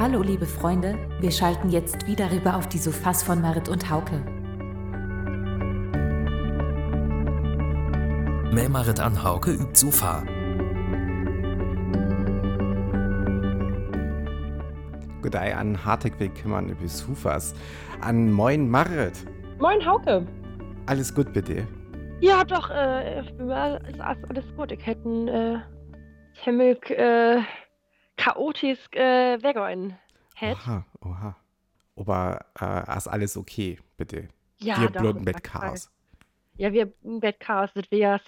Hallo liebe Freunde, wir schalten jetzt wieder rüber auf die Sofas von Marit und Hauke. Mehr Marit an Hauke übt Sofa. Gudei an Hartegweg kümmern über Sofas. An Moin Marit. Moin Hauke. Alles gut bitte? Ja, doch, äh, ist alles gut. Ich hätte einen äh, ziemlich äh, chaotisch äh, weggehen. Oha, oha. Aber äh, ist alles okay, bitte? Ja, Wir blöden Fall. Chaos. Ja, wir Bett Chaos, das wäre ja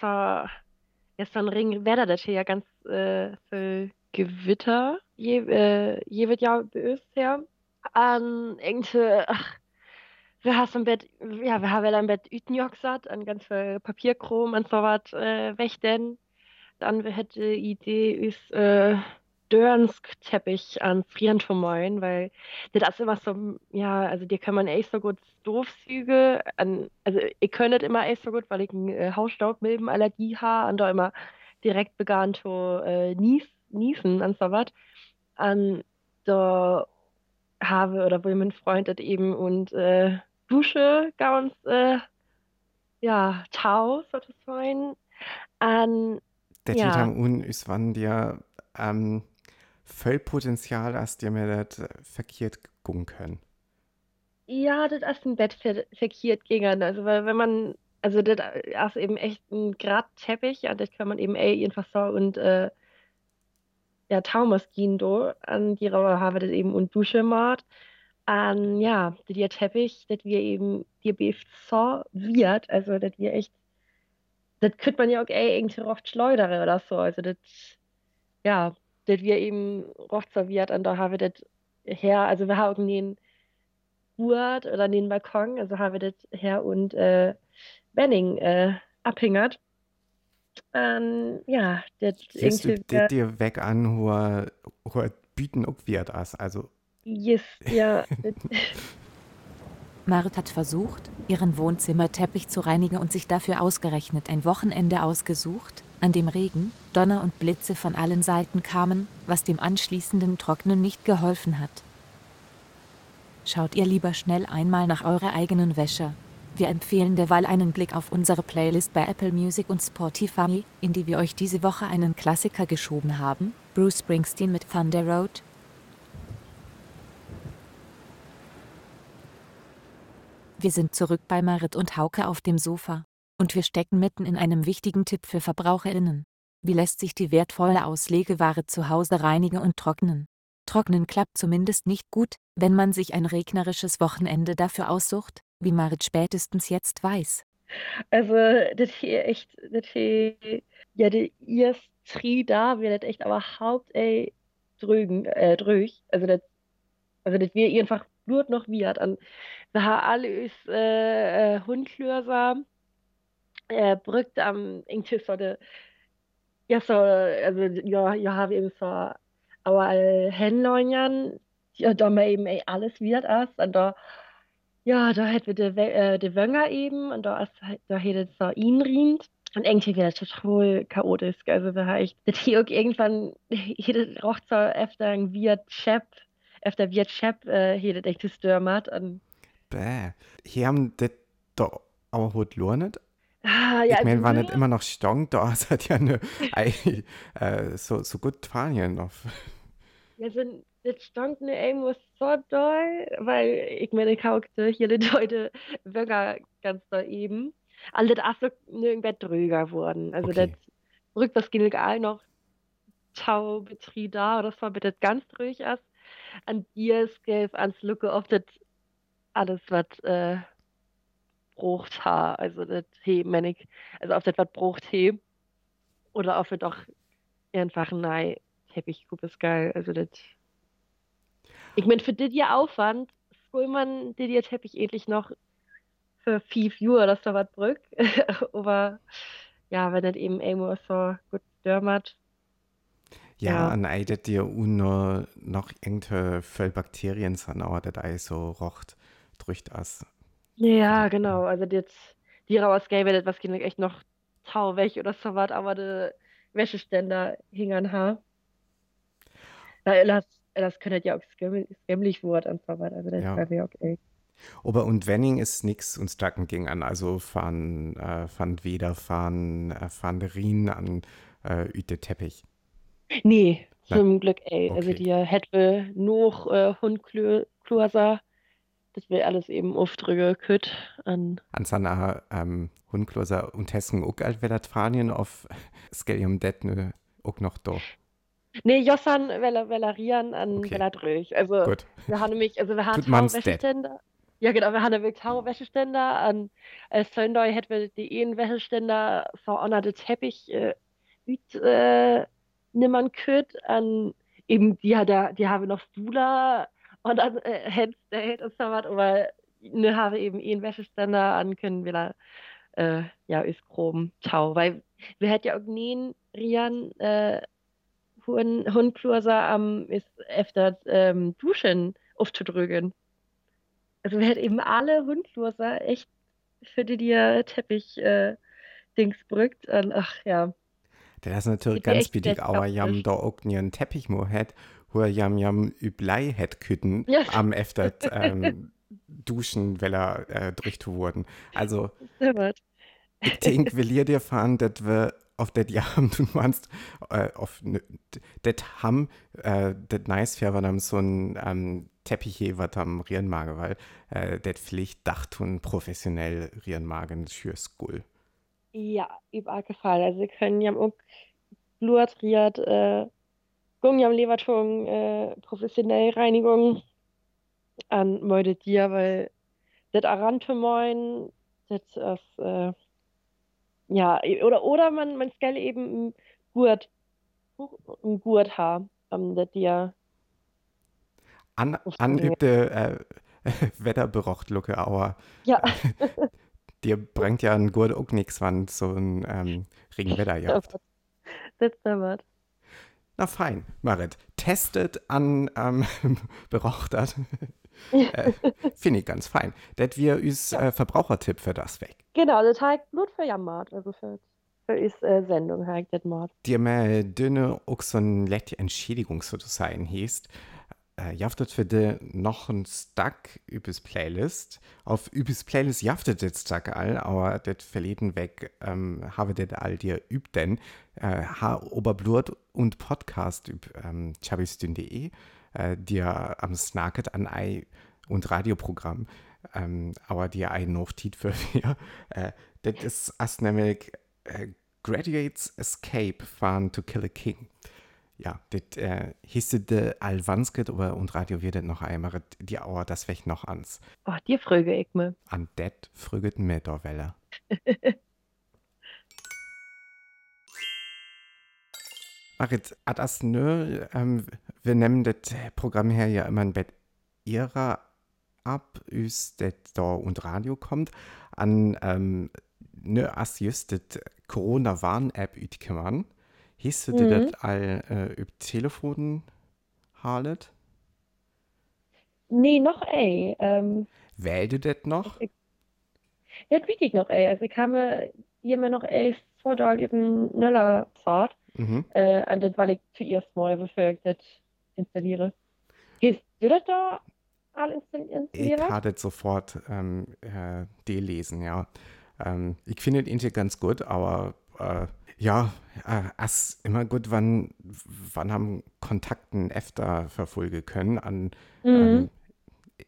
ein Ring, Wetter, das hier ja ganz äh, viel Gewitter, je, äh, je wird ja uns her. An irgendwie, ach, wir haben im Bett, ja, wir haben im Bett Ütenjock satt, an ganz viel Papierkrom und so was äh, wächten. Dann wir hätte die Idee ist, äh, Dörnsk-Teppich an Frieren zu malen, weil das ist immer so, ja, also dir kann man echt so gut Doofzüge an, also ich kann das immer echt so gut, weil ich eine äh, Hausstaubmilbenallergie habe und da immer direkt begann zu äh, nies, niesen und so was. Und da habe oder will mein Freund das eben und äh, Dusche ganz, äh, ja, Tau sozusagen. Und Der Ja. am Un ist, wann dir ähm, voll Potenzial hast, dir mir das äh, verkehrt gucken können. Ja, das ist ein Bett ver verkehrt gegangen. Also, weil wenn man, also das ist eben echt ein Gradteppich, ja, das kann man eben ey, einfach so und äh, ja, Taumas gehen do, an die Rauer habe das eben und Dusche macht. An ja, der Teppich, das wir eben, die beeft so wird, also das wir echt, das könnte man ja auch ey, irgendwie rocht schleudere oder so. Also das, ja, das wir eben rocht so wird, und da habe das her, also wir haben den Hut oder den Balkon, also habe das her und äh, Benning äh, abhängert. Ähm, ja, das das dir weg an, wo, wo Bieten auch wird as. Also, yes, ja, das, Marit hat versucht, ihren Wohnzimmerteppich zu reinigen und sich dafür ausgerechnet ein Wochenende ausgesucht, an dem Regen, Donner und Blitze von allen Seiten kamen, was dem anschließenden Trocknen nicht geholfen hat. Schaut ihr lieber schnell einmal nach eurer eigenen Wäsche. Wir empfehlen derweil einen Blick auf unsere Playlist bei Apple Music und Spotify, in die wir euch diese Woche einen Klassiker geschoben haben, Bruce Springsteen mit Thunder Road, Wir sind zurück bei Marit und Hauke auf dem Sofa. Und wir stecken mitten in einem wichtigen Tipp für VerbraucherInnen. Wie lässt sich die wertvolle Auslegeware zu Hause reinigen und trocknen? Trocknen klappt zumindest nicht gut, wenn man sich ein regnerisches Wochenende dafür aussucht, wie Marit spätestens jetzt weiß. also das hier echt, das hier, ja, die Tri da wird das echt überhaupt, ey, drügen, äh, drüch. Also das, also das wir einfach nur noch wird. Und wir haben alle ist äh, äh, Äh, brückt am irgendwie so de, ja, so, also, ja, ja, habe eben so, aber Hänleunern, ja, da man eben ey, alles wird erst, und da, ja, da hätten wir de, We- äh, de Wönger eben, und da ist, halt- da hätte so ihn rient. Und irgendwie wird das total chaotisch. Also, wir haben echt, das hier irgendwann, jede roch so öfter ein Wirt Chef, öfter Wirt Chef, äh, hier das echt. Und, bäh. Hier haben das da auch gut lohnet. Ah, ja, ich meine, also war mir- nicht immer noch Stong, da ist halt ja eine, ei, äh, so, so gut Spanien noch. Ja, so, das stand mir irgendwas so doll, weil ich meine, kaukte hier die Leute Bürger ganz da eben. Also das ist so nirgendwo drüber worden. Also Okay. das rückt das Gilgal noch Tau Betrieb da oder so, bitte ganz ruhig ist. An dir es gelb ans Lücke auf das alles, was äh, brucht ha, also das he, meine ich, also auf das, brucht he. Oder auf das auch einfach nein, Teppich, ist geil. Also das. Ich meine, für das ja Aufwand, soll man dir die Teppich ähnlich noch für 5 Uhr oder so was brück. Aber ja, wenn das eben irgendwo so gut dörmert. Ja, Ja. an ei, das dir uno noch irgendwelche voll Bakterien sind, aber das ei so rocht, drückt as. Ja, genau. Also jetzt, die raus gäbe das was Kinder echt noch tau weg oder so was, aber der Wäscheständer hing an Haar. Da lass das könnte ja auch skämmlich werden und so weiter. Also das Ja. wäre ja okay. Aber und Wenning ist nix und Stacken ging an, also von, äh, von Weder, von, äh, von Rien an äh, Üte Teppich. Nee, zum Glück, ey. Also Okay. die hätte noch äh, Hundklurser, das wäre alles eben aufdrücke kütt an. An seiner ähm, Hundkloser und Hessen auch alt Velatranien auf Skelium det nö auch noch da. Nee, Jossan Velarian an Okay. Veladröch. Also Gut. wir haben nämlich, also wir haben. Wäscheständer. Ja, genau, wir haben nämlich Wäscheständer an äh, Söndoi hätten wir die einen Wäscheständer verordnete Teppich äh, üt, äh, nimmern könnt an eben die da, die haben noch Stula und dann äh, Handstand und so was, aber ne habe eben einen Wäscheständer an können wir da äh, ja ist groben Tau, weil wir hätten ja auch nie Rian äh, Hund, Hundklurser am ist öfter ähm, Duschen aufzudrücken. Also wir hätten eben alle Hundklurser echt für die dir Teppich äh, Dings brückt und ach ja. Das ist natürlich ganz billig, aber jam praktisch. da auch nie einen Teppich mo hat, wo er jam jam üblei het kütten Ja. am efter ähm, duschen, weil er äh, drücht wurden. Also ich denke, will ihr dir fahren, dass wir auf das Jahr du meinst, äh, auf das ham, äh, das nice wäre, wenn am so ein ähm, Teppich hier, was am Rierenmagen, weil äh, das Pflicht dacht und professionell Rierenmagen für School. Ja, überall gefallen. Also wir können ja auch Blutriert, äh, Gungjam Levertung, äh, professionell Reinigung an Meude dir, weil das Arantemoin, das ist, äh, ja, oder, oder man, man skal eben ein Gurt, ein Gurt haben, um das dir, An, anübte äh, Wetterberocht-Lucke, aber ja, dir bringt ja ein Gurt auch nichts, wann so ein ähm, Regenwetter jaft. das ist was. Na fein, Marit. Testet an ähm, Berochtert. äh, Finde ich ganz fein. Das wir uns äh, Verbrauchertipp für das weg. Genau, das heißt Blut für Jammert, also für, für is äh, Sendung heißt das Mord. Dir mehr dünne letzte Entschädigung sozusagen hieß. Äh, jaftet für de noch ein Stack übers Playlist. Auf übers Playlist jaftet das Stack all, aber das verleden weg ähm, habe das all dir übt denn. Äh, ha Oberblut und Podcast üb ähm, chabistün.de, äh, dir am Snacket an Ei und Radioprogramm. Ähm, aber dir ein Notiz für wir. Äh, das ist erst nämlich äh, Graduates Escape von To Kill a King. Ja, das äh, hieß de Alvansket aber und Radio wird noch einmal die Auer das weg noch ans. Oh, dir fröge ich mir. An det früget mir da Welle. Marit, hat das nö, ähm, wir nehmen das Programm her ja immer ein Bett ihrer ab, üs das da und Radio kommt, an ähm, nö, as just das Corona-Warn-App ütkümmern. Hieß du Mhm. das all äh, über Telefon halet? Nee, noch ey. Ähm, Wähl du das noch? ja, das ich noch ey. Also ich habe hier mir noch ey vor da eben schneller Fahrt. Mhm. Äh, an das, weil ich zuerst mal bevor ich das installiere. Gehst du das da all installi- Ich hatte sofort ähm, äh, lesen, ja. Ähm, ich finde den Intel ganz gut, aber äh, ja, äh, es immer gut, wann, wann haben Kontakten öfter verfolgen können an Mhm. ähm,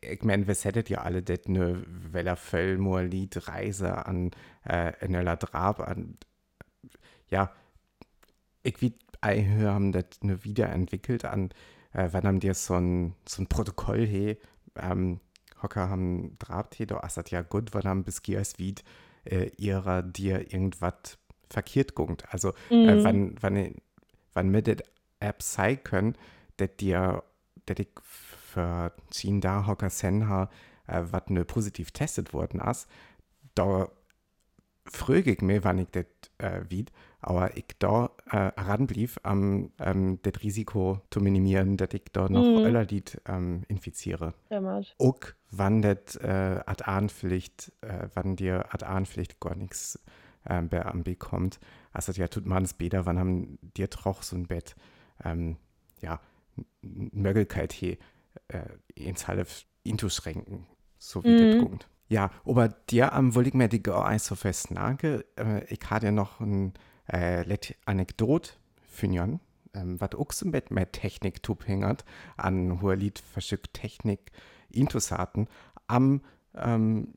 ich meine, was hättet ihr alle det ne Weller Völlmoor Lied Reise an äh, Nöller Drab an ja, ich wie ei haben das ne wiederentwickelt an äh, wann haben dir so ein so ein Protokoll he ähm, Hocker haben Drabt he da ist das ja gut wann haben bis Giers wie äh, ihrer dir irgendwas verkehrt guckt also äh, Mhm. wann wann wann mir das App sei können dat dir dat ich für ziehen da Hocker Senha äh, wat ne positiv testet worden ist da fröge ich mir wann ich das äh, wied aber ich da äh, ranblieb am ähm, das Risiko zu minimieren dass ich da noch Mhm. öller Lied ähm, infiziere Stimmt. auch wann das äh, ad Ahnpflicht, äh, wann dir ad Ahnpflicht gar nichts äh, bei kommt. Also ja, tut man es besser, wann haben dir troch so ein Bett, ähm, ja, Möglichkeit hier äh, ins halb inzuschränken, so wie mhm. das kommt. Ja, aber dir am wollte ich mir die gar so festnagen. Äh, ich hatte ja noch ein äh, Anekdot für ihn, ähm, was auch so mit, mit Technik hängt, an hoher Lied verschickt Technik interessanten am ähm,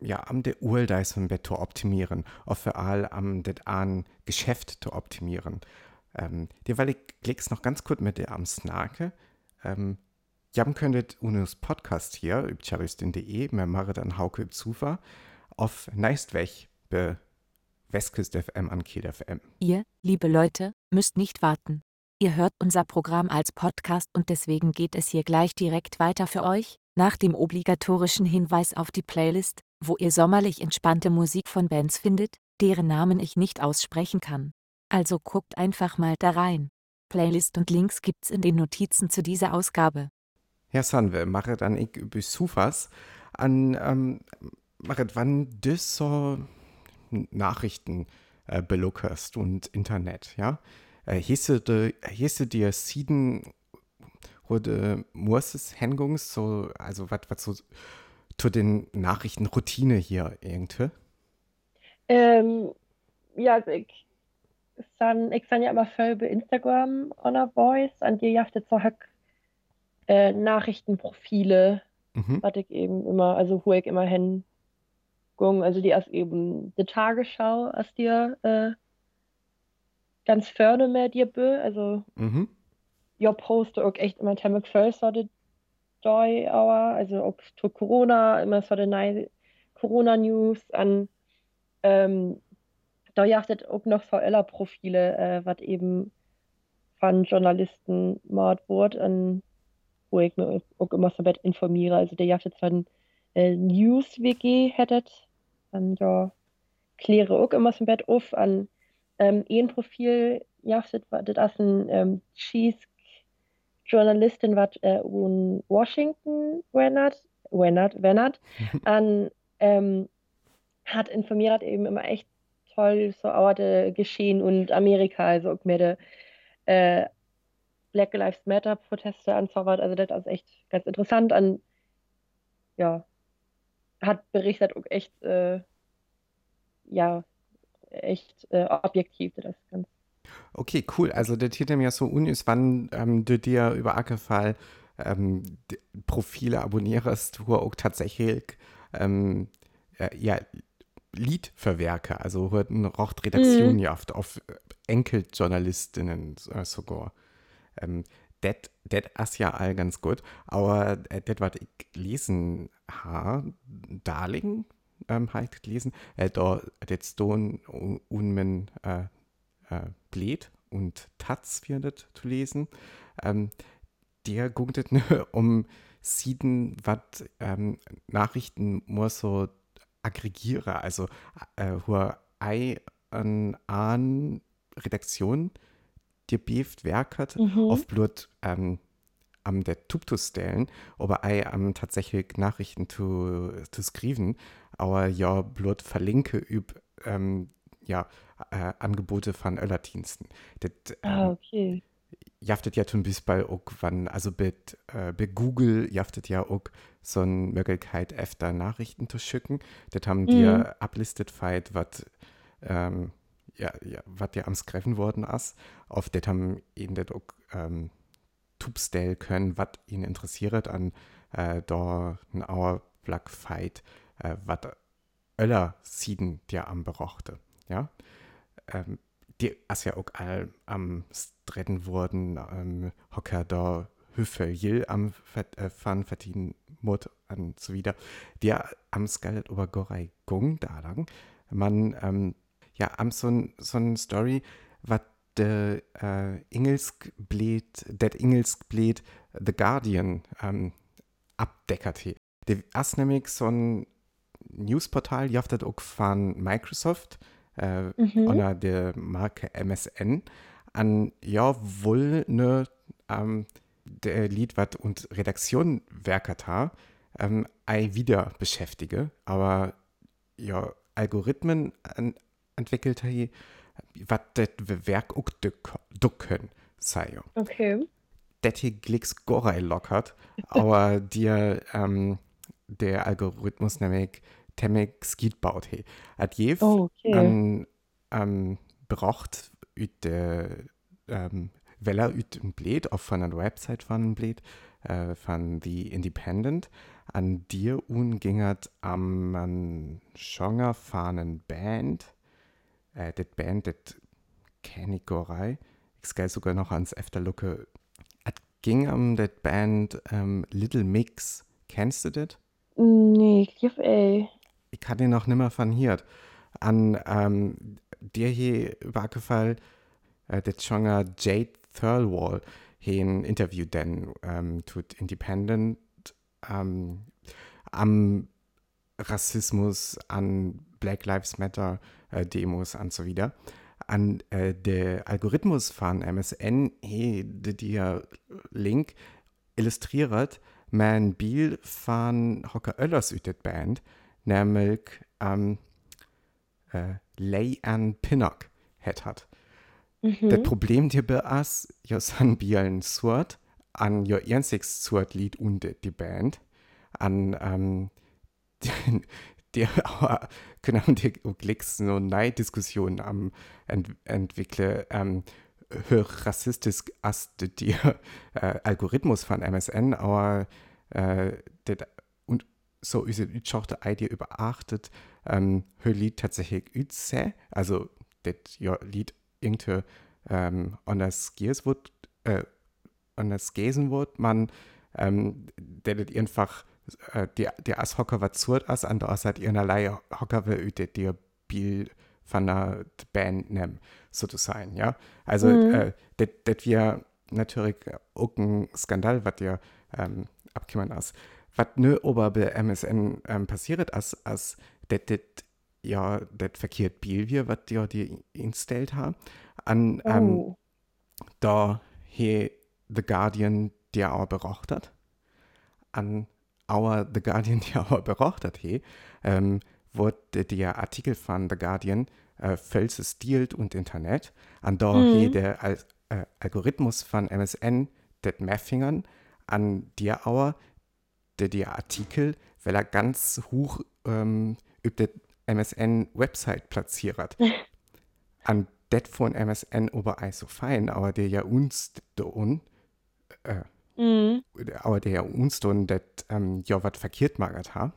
ja, am der Urleistung zu optimieren, auf für all am det an Geschäft zu optimieren. Ähm, ich klicks noch ganz kurz mit der am Snake. Ähm, Jam könntet unus Podcast hier, über charlistin.de, mehr mache dann Hauke Zufa, auf Neistweg be Westküst FM an Kiel FM. Ihr, liebe Leute, müsst nicht warten. Ihr hört unser Programm als Podcast und deswegen geht es hier gleich direkt weiter für euch, nach dem obligatorischen Hinweis auf die Playlist, wo ihr sommerlich entspannte Musik von Bands findet, deren Namen ich nicht aussprechen kann. Also guckt einfach mal da rein. Playlist und Links gibt's in den Notizen zu dieser Ausgabe. Herr Sanwe, mache dann ich über Sufas an, ähm, mache wann das so Nachrichten äh, belockerst und Internet, ja? Äh, hieße dir Sieden oder Murses Hengungs, so, also was so zu den Nachrichtenroutine hier irgendwie? Ähm, ja, also ich san, ich san ja immer viel bei Instagram on a Voice, an dir jaftet so hack äh, Nachrichtenprofile, mhm. was ich eben immer, also wo ich immer hin also die erst eben die Tagesschau, als dir äh, ganz vorne mehr dir bö, also mhm. ja poste auch echt immer Temmek First oder Joy Hour, also auch zu Corona, immer so die Corona News an ähm, da jachtet auch noch VLer-Profile, äh, was eben von Journalisten mord wurde, wo ich mir auch immer so weit informiere. Also der jachtet von äh, News-WG hättet, an ja, kläre auch immer so ein Bett auf an ähm, ein Profil jachtet, das ist ein ähm, Cheese Journalistin was äh, in Washington wennert, wennert, wennert, an ähm, hat informiert eben immer echt toll so Orte geschehen und Amerika, also auch mehr äh, Black Lives Matter Proteste anzaubert, also das ist echt ganz interessant an, ja, hat berichtet auch echt, äh, ja, echt äh, objektiv, das ist ganz Okay, cool. Also der Titel mir so un ist, wann ähm, du dir über Ackerfall ähm, Profile abonnierst, wo auch tatsächlich ähm, ja, Liedverwerke, also hörten rocht Redaktion mhm. oft auf Enkeljournalistinnen äh, sogar. Ähm, das ist ja all ganz gut, aber äh, das, was ich lesen habe, Darling, ähm, halt gelesen, äh, da jetzt un, un, äh, äh, Bled und Taz wird zu lesen. Ähm, der guckt nur um sieden, was ähm, Nachrichten nur so aggregiere, also äh, hohe Ei an, an Redaktion, die beeft werkert, mhm. auf Blut ähm, am der Tuptus stellen, aber ei am tatsächlich Nachrichten zu, zu skriven, aber ja Blut verlinke üb ähm, ja, äh, Angebote von Öllerdiensten. Das, ah, ähm, okay. Jaftet ja zum Beispiel auch, wann, also bei, äh, bei Google jaftet ja auch so eine Möglichkeit, öfter Nachrichten zu schicken. Das haben mhm. die ja ablistet, was ähm, ja, ja, was ja am Skreffen worden ist. Auf das haben ihnen das auch ähm, Tubstell können, was ihn interessiert an äh, da ein Auer Black Fight, äh, was Öller Sieden der am berochte ja, ähm, die ist ja auch all am Streiten wurden, ähm, Hocker da Hüffe Jill am äh, Fan verdienen Mut und so wieder. Der am Scarlett Obergorei Gung da lang. Man, ähm, ja, am so so ein Story, was der äh, Engelsk bläht, der Engelsk bläht The Guardian ähm, abdeckert. Der ist nämlich so ein Newsportal, jaftet auch von Microsoft, äh, mhm. unter der Marke MSN an ja wohl ne ähm, der Lied was und Redaktion werkert ha, ähm, ei wieder beschäftige, aber ja Algorithmen an, entwickelt ha, was das Werk auch ducken sei. Okay. Städte Glicks Gorei lockert, aber dir ähm, der Algorithmus nämlich Temek Skit baut. He. Hat je Oh, okay. an ähm, braucht ut der ähm, Weller ut ein Blät auf von einer Website von einem Blät äh, von The Independent an dir ungingert am an Genre fahren Band äh, das Band das kenne ich gehe sogar noch ans Efterlucke es ging um das Band ähm, Little Mix kennst du das? Nee, ich glaube, ey. Ich kann den noch nimmer von hier. An ähm, dir hier war gefallen, äh, der Genre Jade Thirlwall, ein Interview denn ähm, tut Independent ähm, am Rassismus, an Black Lives Matter äh, Demos und so wieder. An äh, der Algorithmus von MSN, hey, der Link illustriert, mein Bild von Hocker Oellers ut det Band, nämlich ähm, äh, Lay an Pinnock het hat. Mhm. Das Problem dabei ist, ja san Bielen Surt, an jo einziges Surt Lied und die Band, an ähm, die, können die Glicks so eine Diskussion am ent, entwickle, ähm, rassistisch als die äh, Algorithmus von MSN, aber äh, det, so ist es auch die Idee überachtet, ähm, Lied tatsächlich üze, also das ja Lied irgendwie ähm, anders gees wird, äh, anders gesen wird, man ähm, der das einfach äh, die, die as Hocker was zurt as, an der hat ihrerlei Hocker will üte dir Bild von der Band nehmen, sozusagen, ja. Also, Mhm. äh, das wir natürlich auch ein Skandal, was dir ähm, abgekommen ist. Was nur aber bei MSN ähm, passiert ist, als das das ja das verkehrt Bild wir, was dir die installiert haben, an ähm, Oh. da he The Guardian der auch beracht hat, an our The Guardian der auch beracht hat, he, ähm, wurde der Artikel von The Guardian äh, stilt und Internet, an da Mhm. he der Al äh, Algorithmus von MSN det Meffingern an der Auer, der der Artikel, weil er ganz hoch ähm, über der MSN-Website platziert. an det von MSN oberei so fein, aber der ja uns don, äh, Mhm. aber der ja uns don det ähm, ja wat verkehrt magert ha,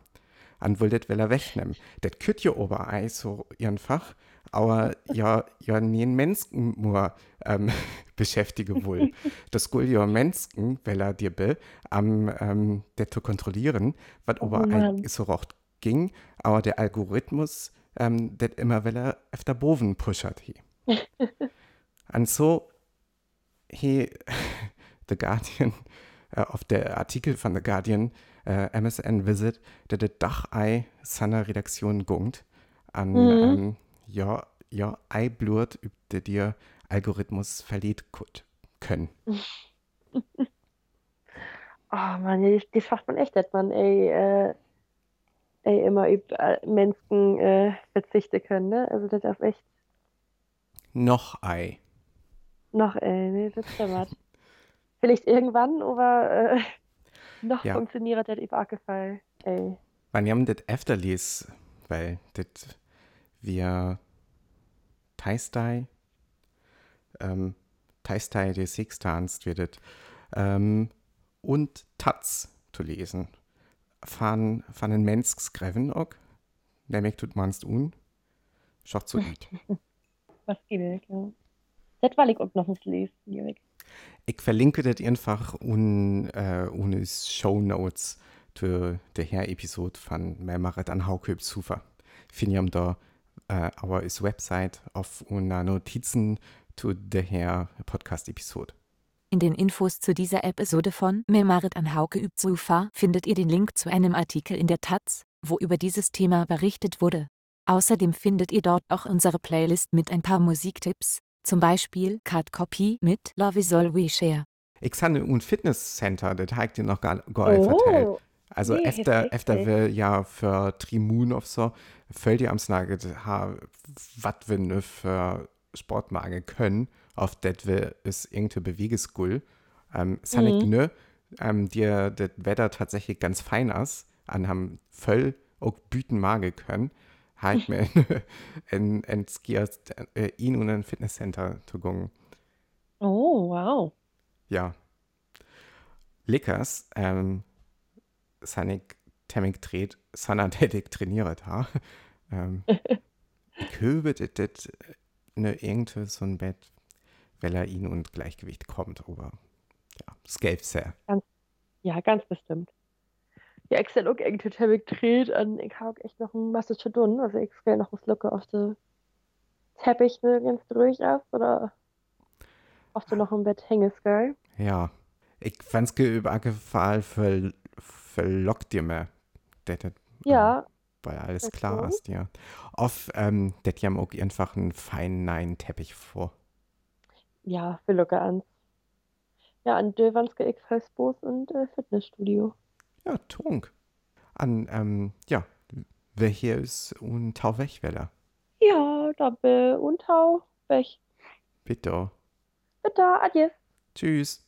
an will det will er wegnehmen. Det kütt ja oberei so einfach, aber ja, ja nien Menschen nur ähm, beschäftige wohl. das gul ja Menschen, weil er dir be, am ähm, det zu kontrollieren, wat Oh oberei Mann. so rocht ging, aber der Algorithmus, ähm, det immer will er öfter boven pushert. Und so, he, The Guardian, äh, auf der Artikel von The Guardian, äh, MSN Visit, der der Dachei seiner Redaktion gungt, an, Mhm. ähm, ja, ja, ei blurt, üb der dir Algorithmus verliert können. Oh Mann, ja, das, schafft man echt nicht, man, ey, äh, ey, immer über äh, Menschen äh, verzichten können, ne? Also das ist echt Noch ei. noch, ey, nee, das stimmt. Vielleicht irgendwann, aber äh, noch Ja. funktioniert das über Fall, ey. Wann jam das öfter lies, weil das wir Teistei, ähm, Teistei des Sixtanz wird ähm, und Taz zu lesen. Von, von den Menschskreven auch, nämlich tut man's un, schaut so gut. Was geht, ja. Das war ich auch noch nicht lesen. Ich verlinke das einfach un, äh, unis Show Notes für der her Episode von Melmaret an Hauköp Zufer. Finde ich da äh, our Website auf una Notizen zu der her Podcast Episode. In den Infos zu dieser Episode von Memarit an Hauke übt Sufa findet ihr den Link zu einem Artikel in der Taz, wo über dieses Thema berichtet wurde. Außerdem findet ihr dort auch unsere Playlist mit ein paar Musiktipps, zum Beispiel Cut Copy mit Love is All We Share. Ich habe ein Fitnesscenter, das habe ich dir noch gar, gar nicht. Oh, Also nee, efter, efter wir ja für Trimun auf so, fällt ihr am Snage, ha, was wir ne für Sportmage können, auf das wir es irgendwie Bewegesgull, Ähm, es mhm. Mhm. ähm, dir das Wetter tatsächlich ganz fein ist, an haben voll auch Büten magen können, halt mir in, in, in Skiers, äh, und ein Fitnesscenter zu gehen. Oh, wow. Ja. Lickers, ähm, seine Temming dreht, Sana tätig trainiert ha. Ähm, höbe das ne irgendwie so ein Bett, weil er ihn und Gleichgewicht kommt, aber ja, Gelb sehr. Ganz, ja, ganz bestimmt. Ja, ich sehe auch irgendwie Temming dreht und ich habe echt noch ein was zu tun. Also ich will noch was Lücke auf den Teppich ne, ganz durch auf oder auf du noch im Bett hängest, gell? Ja. Ich fand's Fall für, für lockt dir mehr. Das, das, Ja, weil alles Okay. klar ist, ja. Oft, ähm, das haben auch einfach einen feinen neuen Teppich vor. ja, für Lücke an. Ja, an Döwanske X Festbos und äh, Fitnessstudio. Ja, Tunk. An, ähm, ja, wer hier ist und Tau Wechweller. Ja, da bin und hau weg. Bitte. Bitte, adieu. Tschüss.